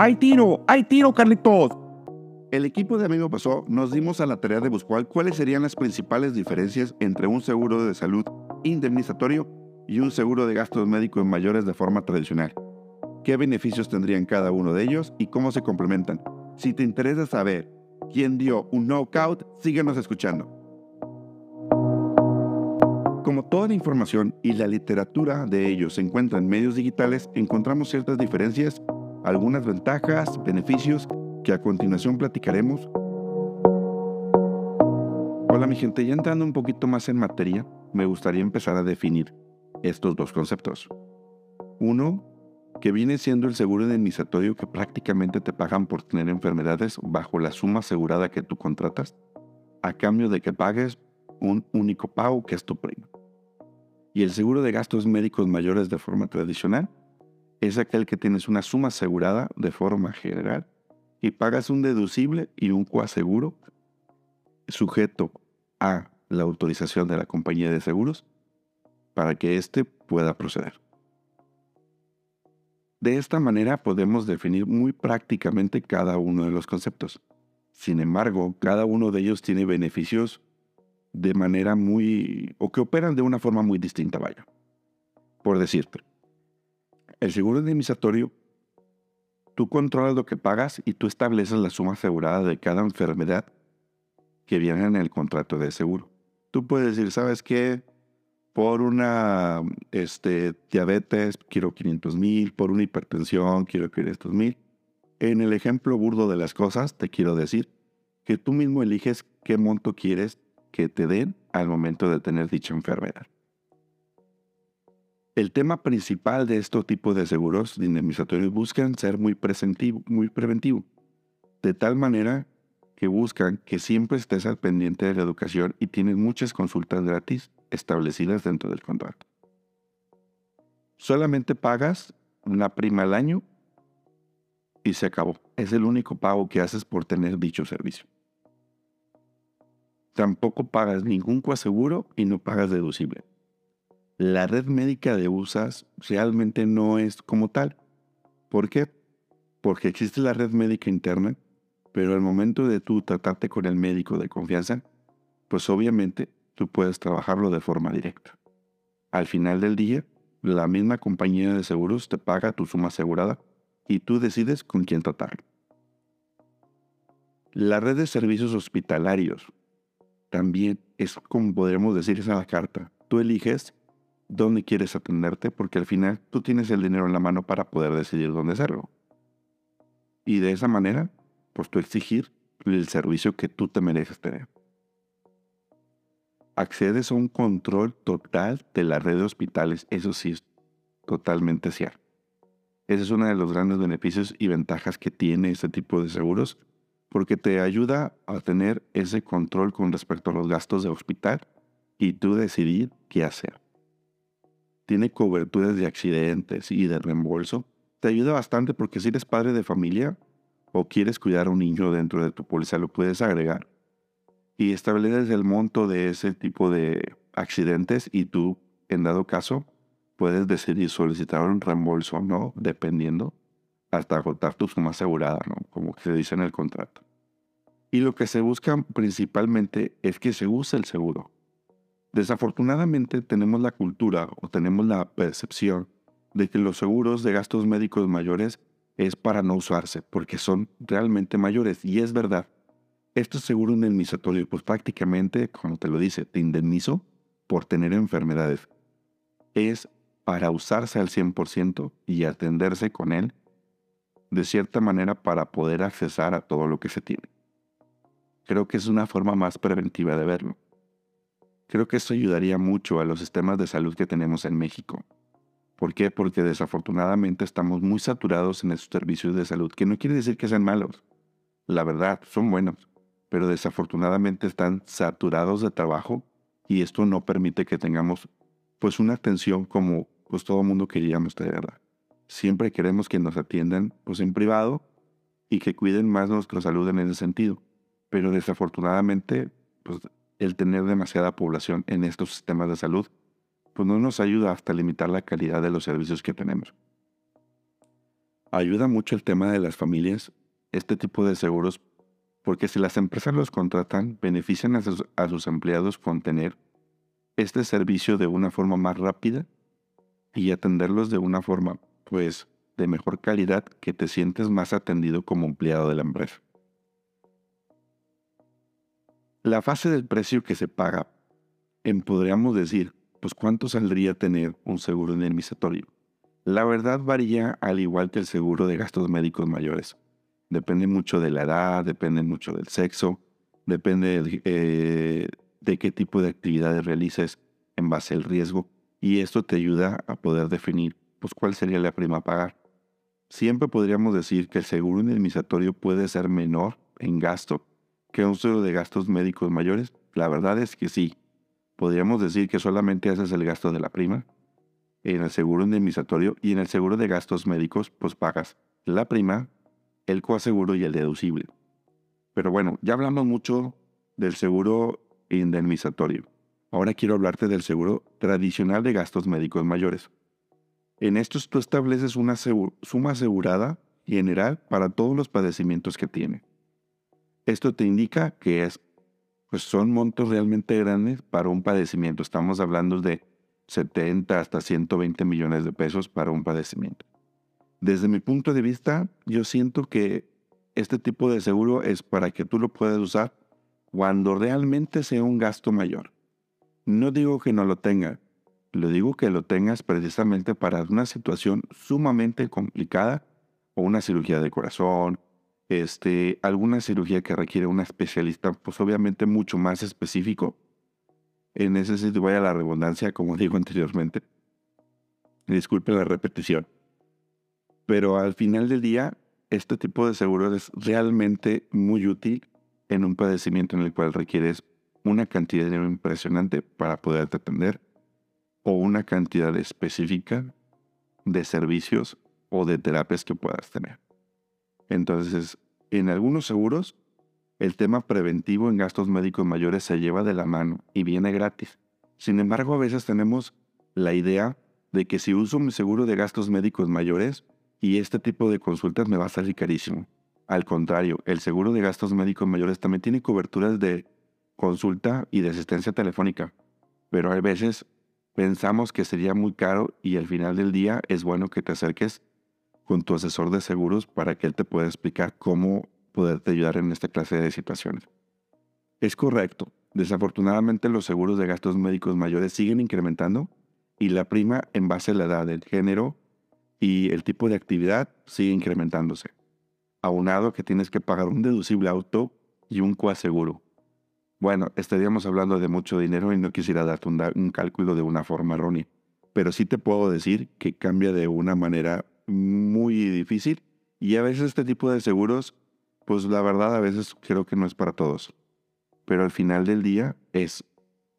¡Hay tiro! ¡Hay tiro, Carlitos! El equipo de Amigo Pasó nos dimos a la tarea de buscar cuáles serían las principales diferencias entre un seguro de salud indemnizatorio y un seguro de gastos médicos mayores de forma tradicional. ¿Qué beneficios tendrían cada uno de ellos y cómo se complementan? Si te interesa saber quién dio un knockout, síguenos escuchando. Como toda la información y la literatura de ellos se encuentra en medios digitales, encontramos ciertas diferencias, algunas ventajas, beneficios que a continuación platicaremos. Hola mi gente, ya entrando un poquito más en materia, me gustaría empezar a definir estos dos conceptos. Uno, que viene siendo el seguro indemnizatorio que prácticamente te pagan por tener enfermedades bajo la suma asegurada que tú contratas, a cambio de que pagues un único pago que es tu premio. Y el seguro de gastos médicos mayores de forma tradicional es aquel que tienes una suma asegurada de forma general y pagas un deducible y un coaseguro sujeto a la autorización de la compañía de seguros para que éste pueda proceder. De esta manera podemos definir muy prácticamente cada uno de los conceptos. Sin embargo, cada uno de ellos tiene beneficios de manera muy... o que operan de una forma muy distinta, vaya. Por decirte, el seguro indemnizatorio Tú controlas lo que pagas y tú estableces la suma asegurada de cada enfermedad que viene en el contrato de seguro. Tú puedes decir, ¿sabes qué? Por una este, diabetes quiero 500 mil, por una hipertensión quiero 500 mil. En el ejemplo burdo de las cosas, te quiero decir que tú mismo eliges qué monto quieres que te den al momento de tener dicha enfermedad. El tema principal de estos tipos de seguros de indemnizatorios buscan ser muy, muy preventivo, de tal manera que buscan que siempre estés al pendiente de la educación y tienes muchas consultas gratis establecidas dentro del contrato. Solamente pagas una prima al año y se acabó. Es el único pago que haces por tener dicho servicio. Tampoco pagas ningún coaseguro y no pagas deducible la red médica de USAS realmente no es como tal. ¿Por qué? Porque existe la red médica interna, pero al momento de tú tratarte con el médico de confianza, pues obviamente tú puedes trabajarlo de forma directa. Al final del día, la misma compañía de seguros te paga tu suma asegurada y tú decides con quién tratarlo. La red de servicios hospitalarios también es como podríamos decir esa la carta. Tú eliges dónde quieres atenderte, porque al final tú tienes el dinero en la mano para poder decidir dónde hacerlo. Y de esa manera, pues tú exigir el servicio que tú te mereces tener. Accedes a un control total de la red de hospitales, eso sí es totalmente cierto. Ese es uno de los grandes beneficios y ventajas que tiene este tipo de seguros, porque te ayuda a tener ese control con respecto a los gastos de hospital y tú decidir qué hacer tiene coberturas de accidentes y de reembolso, te ayuda bastante porque si eres padre de familia o quieres cuidar a un niño dentro de tu póliza, lo puedes agregar. Y estableces el monto de ese tipo de accidentes y tú, en dado caso, puedes decidir solicitar un reembolso o no, dependiendo, hasta agotar tu suma asegurada, ¿no? Como se dice en el contrato. Y lo que se busca principalmente es que se use el seguro. Desafortunadamente tenemos la cultura o tenemos la percepción de que los seguros de gastos médicos mayores es para no usarse porque son realmente mayores y es verdad. Esto es seguro indemnizatorio, pues prácticamente, como te lo dice, te indemnizo por tener enfermedades. Es para usarse al 100% y atenderse con él de cierta manera para poder accesar a todo lo que se tiene. Creo que es una forma más preventiva de verlo. Creo que esto ayudaría mucho a los sistemas de salud que tenemos en México. ¿Por qué? Porque desafortunadamente estamos muy saturados en esos servicios de salud, que no quiere decir que sean malos. La verdad, son buenos, pero desafortunadamente están saturados de trabajo y esto no permite que tengamos pues una atención como pues todo mundo queríamos de verdad. Siempre queremos que nos atiendan pues en privado y que cuiden más nuestra salud en ese sentido. Pero desafortunadamente pues el tener demasiada población en estos sistemas de salud, pues no nos ayuda hasta limitar la calidad de los servicios que tenemos. Ayuda mucho el tema de las familias, este tipo de seguros, porque si las empresas los contratan, benefician a sus, a sus empleados con tener este servicio de una forma más rápida y atenderlos de una forma, pues, de mejor calidad que te sientes más atendido como empleado de la empresa. La fase del precio que se paga, en podríamos decir, pues cuánto saldría tener un seguro indemnizatorio. La verdad varía al igual que el seguro de gastos médicos mayores. Depende mucho de la edad, depende mucho del sexo, depende de, eh, de qué tipo de actividades realices en base al riesgo y esto te ayuda a poder definir pues cuál sería la prima a pagar. Siempre podríamos decir que el seguro indemnizatorio puede ser menor en gasto que un seguro de gastos médicos mayores. La verdad es que sí. Podríamos decir que solamente haces el gasto de la prima en el seguro indemnizatorio y en el seguro de gastos médicos pues pagas la prima, el coaseguro y el deducible. Pero bueno, ya hablamos mucho del seguro indemnizatorio. Ahora quiero hablarte del seguro tradicional de gastos médicos mayores. En estos tú estableces una suma asegurada general para todos los padecimientos que tiene. Esto te indica que es, pues son montos realmente grandes para un padecimiento. Estamos hablando de 70 hasta 120 millones de pesos para un padecimiento. Desde mi punto de vista, yo siento que este tipo de seguro es para que tú lo puedas usar cuando realmente sea un gasto mayor. No digo que no lo tenga, lo digo que lo tengas precisamente para una situación sumamente complicada o una cirugía de corazón, este, alguna cirugía que requiere un especialista, pues obviamente mucho más específico. En ese sentido, vaya la redundancia, como digo anteriormente. Disculpe la repetición. Pero al final del día, este tipo de seguro es realmente muy útil en un padecimiento en el cual requieres una cantidad de dinero impresionante para poderte atender o una cantidad específica de servicios o de terapias que puedas tener. Entonces, en algunos seguros, el tema preventivo en gastos médicos mayores se lleva de la mano y viene gratis. Sin embargo, a veces tenemos la idea de que si uso mi seguro de gastos médicos mayores y este tipo de consultas me va a salir carísimo. Al contrario, el seguro de gastos médicos mayores también tiene coberturas de consulta y de asistencia telefónica, pero a veces pensamos que sería muy caro y al final del día es bueno que te acerques con tu asesor de seguros para que él te pueda explicar cómo poderte ayudar en esta clase de situaciones. Es correcto, desafortunadamente los seguros de gastos médicos mayores siguen incrementando y la prima en base a la edad, el género y el tipo de actividad sigue incrementándose. Aunado que tienes que pagar un deducible auto y un coaseguro. Bueno, estaríamos hablando de mucho dinero y no quisiera darte un, cálculo de una forma errónea. Pero sí te puedo decir que cambia de una manera muy difícil y a veces este tipo de seguros, pues la verdad a veces creo que no es para todos. Pero al final del día es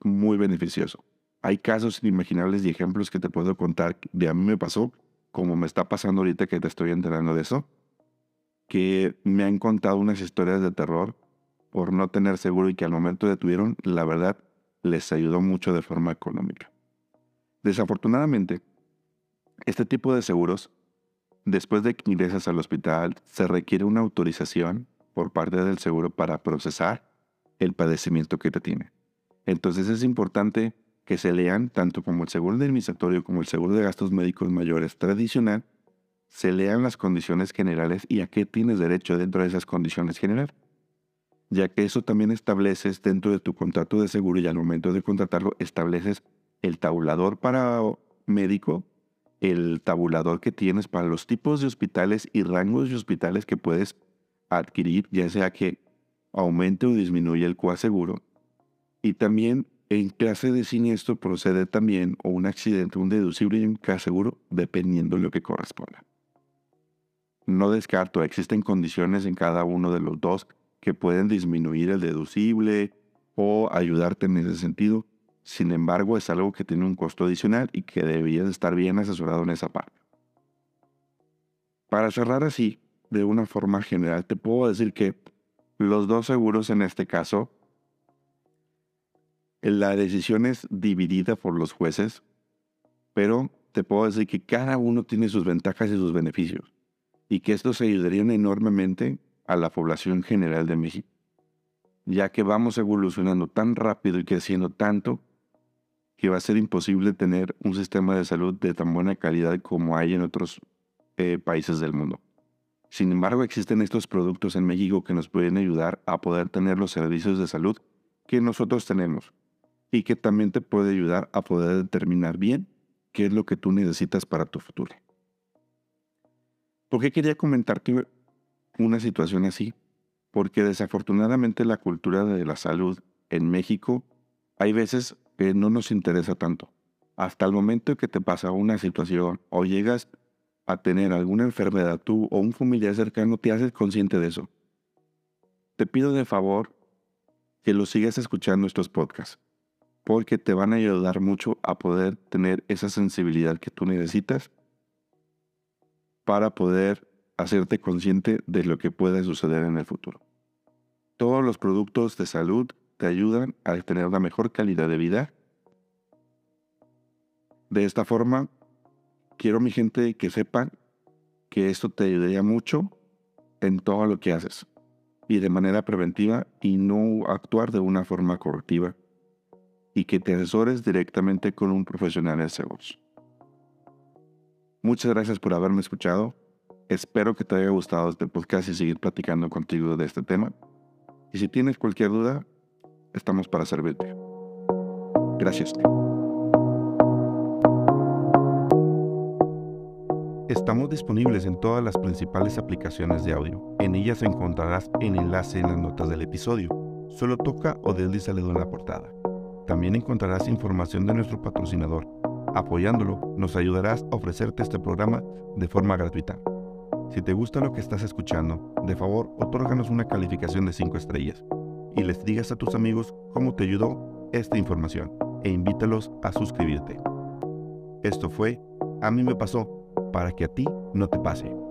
muy beneficioso. Hay casos inimaginables y ejemplos que te puedo contar de a mí me pasó, como me está pasando ahorita que te estoy enterando de eso, que me han contado unas historias de terror por no tener seguro y que al momento detuvieron, la verdad, les ayudó mucho de forma económica. Desafortunadamente, este tipo de seguros, después de que ingresas al hospital, se requiere una autorización por parte del seguro para procesar el padecimiento que te tiene. Entonces es importante que se lean, tanto como el seguro indemnizatorio como el seguro de gastos médicos mayores tradicional, se lean las condiciones generales y a qué tienes derecho dentro de esas condiciones generales ya que eso también estableces dentro de tu contrato de seguro y al momento de contratarlo estableces el tabulador para médico, el tabulador que tienes para los tipos de hospitales y rangos de hospitales que puedes adquirir, ya sea que aumente o disminuya el coaseguro. Y también en clase de siniestro procede también o un accidente, un deducible y un coaseguro, dependiendo de lo que corresponda. No descarto, existen condiciones en cada uno de los dos que pueden disminuir el deducible o ayudarte en ese sentido. Sin embargo, es algo que tiene un costo adicional y que debías estar bien asesorado en esa parte. Para cerrar así, de una forma general, te puedo decir que los dos seguros en este caso, la decisión es dividida por los jueces, pero te puedo decir que cada uno tiene sus ventajas y sus beneficios. y que estos ayudarían enormemente a la población general de México, ya que vamos evolucionando tan rápido y creciendo tanto que va a ser imposible tener un sistema de salud de tan buena calidad como hay en otros eh, países del mundo. Sin embargo, existen estos productos en México que nos pueden ayudar a poder tener los servicios de salud que nosotros tenemos y que también te puede ayudar a poder determinar bien qué es lo que tú necesitas para tu futuro. ¿Por qué quería comentarte una situación así? Porque desafortunadamente la cultura de la salud en México hay veces que no nos interesa tanto. Hasta el momento que te pasa una situación o llegas a tener alguna enfermedad tú o un familiar cercano, te haces consciente de eso. Te pido de favor que lo sigas escuchando estos podcasts, porque te van a ayudar mucho a poder tener esa sensibilidad que tú necesitas para poder hacerte consciente de lo que puede suceder en el futuro. Todos los productos de salud te ayudan a tener una mejor calidad de vida. De esta forma, quiero mi gente que sepan que esto te ayudaría mucho en todo lo que haces y de manera preventiva y no actuar de una forma correctiva y que te asesores directamente con un profesional de seguros. Muchas gracias por haberme escuchado. Espero que te haya gustado este podcast y seguir platicando contigo de este tema. Y si tienes cualquier duda, estamos para servirte. Gracias. Estamos disponibles en todas las principales aplicaciones de audio. En ellas encontrarás el enlace en las notas del episodio. Solo toca o deslízale en la portada. También encontrarás información de nuestro patrocinador Apoyándolo, nos ayudarás a ofrecerte este programa de forma gratuita. Si te gusta lo que estás escuchando, de favor, otórganos una calificación de 5 estrellas y les digas a tus amigos cómo te ayudó esta información e invítalos a suscribirte. Esto fue A mí me pasó, para que a ti no te pase.